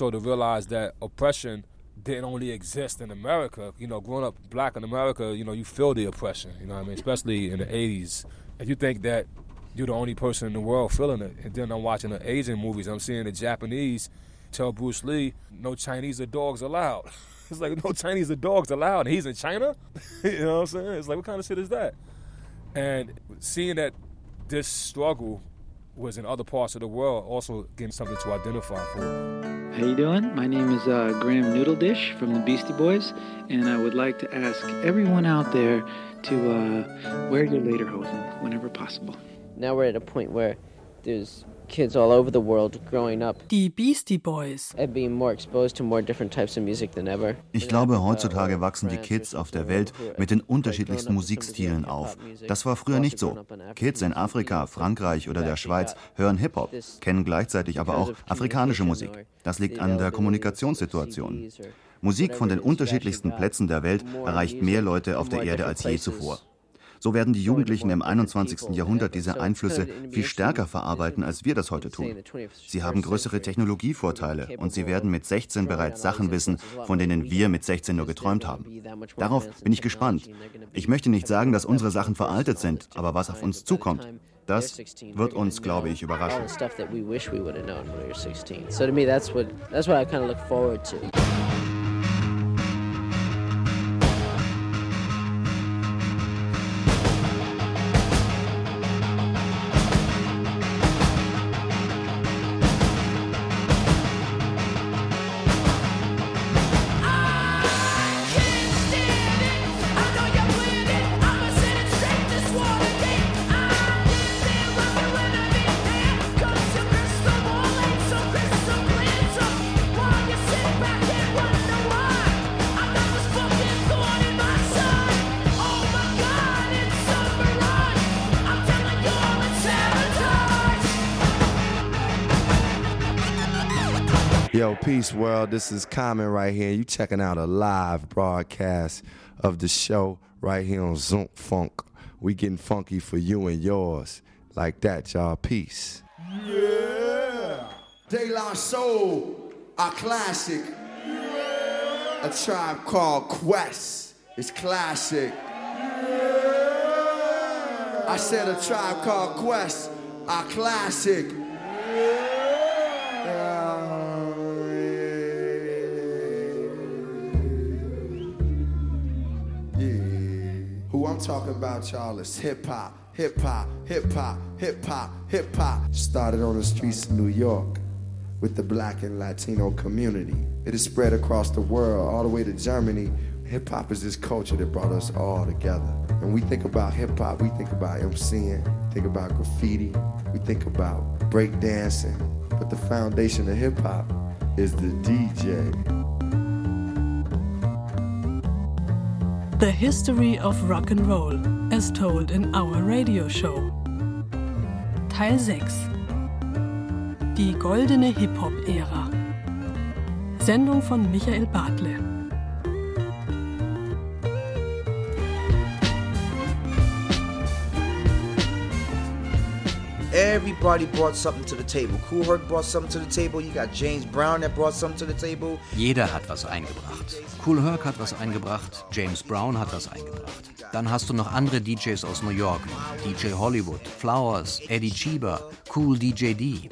Also to realize that oppression didn't only exist in America. You know, growing up black in America, you know, you feel the oppression. You know I mean? Especially in the 80s. If you think that you're the only person in the world feeling it, and then I'm watching the Asian movies, I'm seeing the Japanese tell Bruce Lee, no Chinese or dogs allowed. it's like, no Chinese or dogs allowed. And he's in China? you know what I'm saying? It's like, what kind of shit is that? And seeing that this struggle was in other parts of the world also getting something to identify for. How you doing? My name is uh, Graham Noodle Dish from the Beastie Boys, and I would like to ask everyone out there to uh, wear your lederhosen whenever possible. Now we're at a point where there's kids all over the world growing up Die Beastie Boys. and being more exposed to more different types of music than ever. Ich glaube, heutzutage wachsen die Kids auf der Welt mit den unterschiedlichsten Musikstilen auf. Das war früher nicht so. Kids in Afrika, Frankreich oder der Schweiz hören Hip-Hop, kennen gleichzeitig aber auch afrikanische Musik. Das liegt an der Kommunikationssituation. Musik von den unterschiedlichsten Plätzen der Welt erreicht mehr Leute auf der Erde als je zuvor. So werden die Jugendlichen im 21. Jahrhundert diese Einflüsse viel stärker verarbeiten, als wir das heute tun. Sie haben größere Technologievorteile und sie werden mit 16 bereits Sachen wissen, von denen wir mit 16 nur geträumt haben. Darauf bin ich gespannt. Ich möchte nicht sagen, dass unsere Sachen veraltet sind, aber was auf uns zukommt, das wird uns, glaube ich, überraschen. Peace world. This is Common right here. You checking out a live broadcast of the show right here on Zündfunk. We getting funky for you and yours. Like that, y'all. Peace. Yeah. De La Soul, a classic. A tribe called Quest. It's classic. Yeah. I said a tribe called Quest, a classic. I'm talking about, y'all, is hip hop, hip hop, hip hop, hip hop, hip hop. Started on the streets of New York with the black and Latino community. It has spread across the world, all the way to Germany. Hip hop is this culture that brought us all together. When we think about hip hop, we think about MCing, think about graffiti, we think about breakdancing. But the foundation of hip hop is the DJ. The History of Rock and Roll, as told in our radio show. Teil 6 Die goldene Hip-Hop-Ära. Sendung von Michael Bartle. Everybody brought something to the table. Cool Herc brought something to the table. You got James Brown that brought something to the table. Jeder hat was eingebracht. Cool Herc hat was eingebracht, James Brown hat was eingebracht. Dann hast du noch andere DJs aus New York, DJ Hollywood, Flowers, Eddie Cheeber, Cool DJ D.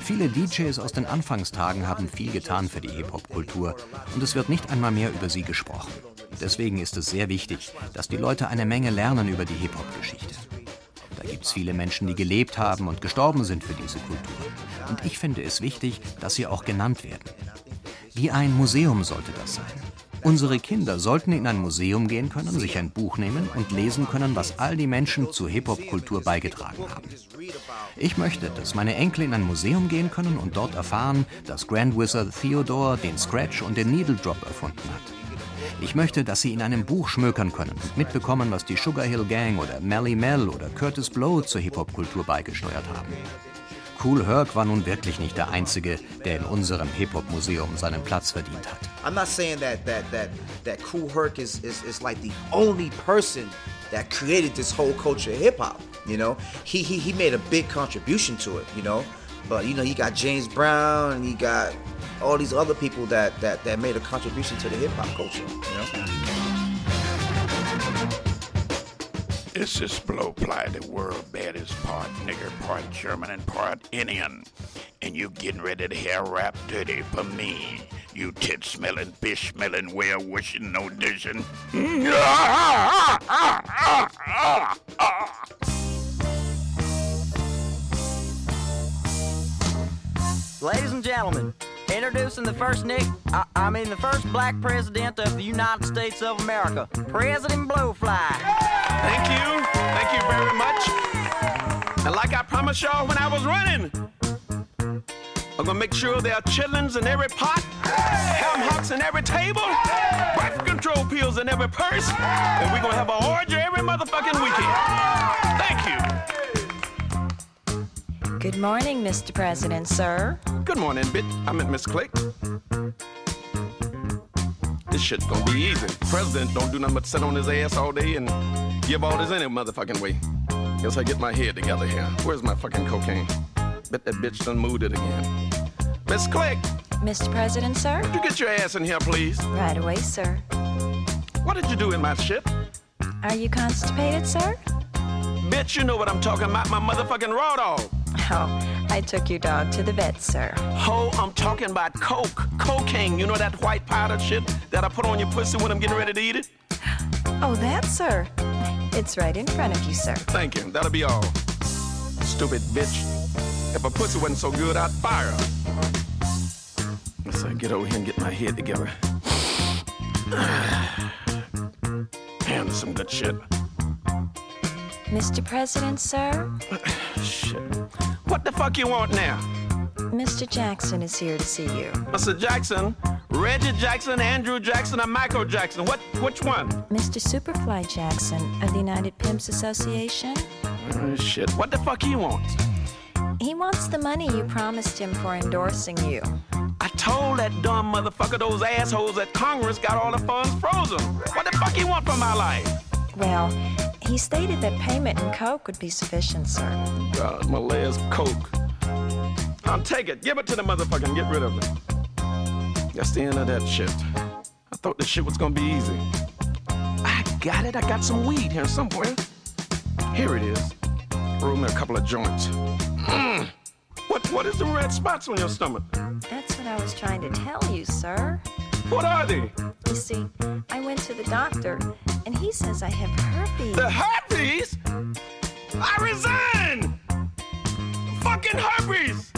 Viele DJs aus den Anfangstagen haben viel getan für die Hip-Hop-Kultur und es wird nicht einmal mehr über sie gesprochen. Deswegen ist es sehr wichtig, dass die Leute eine Menge lernen über die Hip-Hop-Geschichte. Da gibt es viele Menschen, die gelebt haben und gestorben sind für diese Kultur. Und ich finde es wichtig, dass sie auch genannt werden. Wie ein Museum sollte das sein. Unsere Kinder sollten in ein Museum gehen können, sich ein Buch nehmen und lesen können, was all die Menschen zur Hip-Hop-Kultur beigetragen haben. Ich möchte, dass meine Enkel in ein Museum gehen können und dort erfahren, dass Grand Wizard Theodore den Scratch und den Needle Drop erfunden hat. Ich möchte, dass sie in einem Buch schmökern können und mitbekommen, was die Sugar Hill Gang oder Melly Mel oder Curtis Blow zur Hip-Hop-Kultur beigesteuert haben. Cool Herc war nun wirklich nicht der Einzige, der in unserem Hip-Hop-Museum seinen Platz verdient hat. I'm not saying that that that that Cool Herc is, is is like the only person that created this whole culture of hip hop. You know, he he he made a big contribution to it. You know, but you know you got James Brown and you got all these other people that that that made a contribution to the hip hop culture. You know. It's this blowfly, the world baddest part nigger, part German, and part Indian. And you getting ready to hear rap dirty for me. You tit smelling, fish smelling, well wishing, no dishing. Ladies and gentlemen, introducing the first Nick, I, I mean the first black president of the United States of America, President Blowfly. Thank you. Thank you very much. And like I promised y'all when I was running, I'm gonna make sure there are chitlins in every pot, ham hocks in every table, birth control pills in every purse, and we're gonna have an orgy every motherfucking weekend. Thank you. Good morning, Mr. President, sir. Good morning, bitch. I meant Miss Click. This shit's gonna be easy. President don't do nothing but sit on his ass all day and give orders any motherfucking way. Guess I get my head together here. Where's my fucking cocaine? Bet that bitch done moved it again. Miss Click, Mr. President, sir? Could you get your ass in here, please? Right away, sir. What did you do in my ship? Are you constipated, sir? Bitch, you know what I'm talking about, my motherfucking raw dog. Oh, I took your dog to the vet, sir. Ho, I'm talking about coke. Cocaine, you know that white powder shit that I put on your pussy when I'm getting ready to eat it? Oh, that, sir. It's right in front of you, sir. Thank you. That'll be all. Stupid bitch. If a pussy wasn't so good, I'd fire her. Let's uh, get over here and get my head together. Damn, some good shit. Mr. President, sir? What the fuck you want now? Mr. Jackson is here to see you. Mr. Jackson, Reggie Jackson, Andrew Jackson, and Michael Jackson. What? Which one? Mr. Superfly Jackson of the United Pimps Association? Oh, shit. What the fuck he wants? He wants the money you promised him for endorsing you. I told that dumb motherfucker those assholes at Congress got all the funds frozen. What the fuck he want from my life? Well, he stated that payment in coke would be sufficient, sir. God, my last coke. I'll take it. Give it to the motherfucker and get rid of it. That's the end of that shit. I thought this shit was gonna be easy. I got it. I got some weed here somewhere. Here it is. Roll me a couple of joints. Mm. What what is the red spots on your stomach? That's what I was trying to tell you, sir. What are they? You see, I went to the doctor, and he says I have herpes. The herpes? I resign! Fucking herpes!